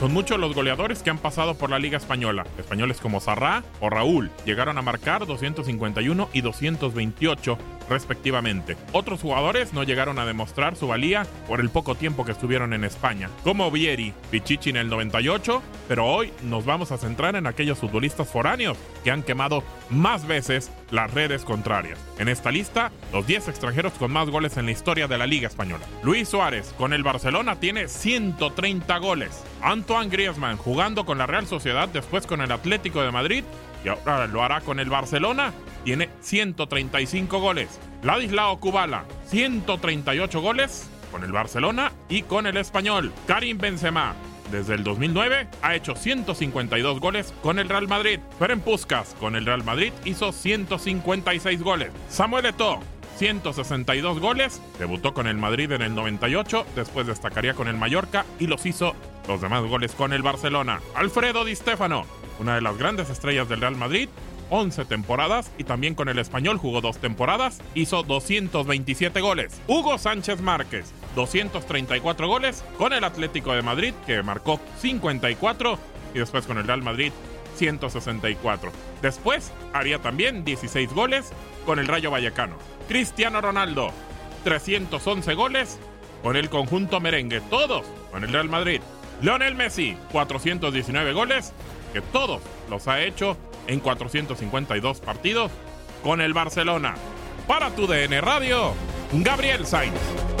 Son muchos los goleadores que han pasado por la Liga Española. Españoles como Sarrá o Raúl llegaron a marcar 251 y 228 respectivamente. Otros jugadores no llegaron a demostrar su valía por el poco tiempo que estuvieron en España, como Vieri, Pichichi en el 98, pero hoy nos vamos a centrar en aquellos futbolistas foráneos que han quemado más veces las redes contrarias. En esta lista, los 10 extranjeros con más goles en la historia de la Liga Española. Luis Suárez con el Barcelona tiene 130 goles. Antoine Griezmann jugando con la Real Sociedad, después con el Atlético de Madrid y ahora lo hará con el Barcelona tiene 135 goles. Ladislao Kubala, 138 goles con el Barcelona y con el Español. Karim Benzema, desde el 2009 ha hecho 152 goles con el Real Madrid. Ferenc Puskas con el Real Madrid hizo 156 goles. Samuel Eto'o 162 goles, debutó con el Madrid en el 98, después destacaría con el Mallorca y los hizo los demás goles con el Barcelona. Alfredo Di Stefano, una de las grandes estrellas del Real Madrid, 11 temporadas y también con el español jugó dos temporadas, hizo 227 goles. Hugo Sánchez Márquez, 234 goles con el Atlético de Madrid, que marcó 54, y después con el Real Madrid 164. Después haría también 16 goles con el Rayo Vallecano. Cristiano Ronaldo, 311 goles con el conjunto merengue, todos con el Real Madrid. Lionel Messi, 419 goles, que todos los ha hecho en 452 partidos con el Barcelona. Para tu DN Radio, Gabriel Sainz.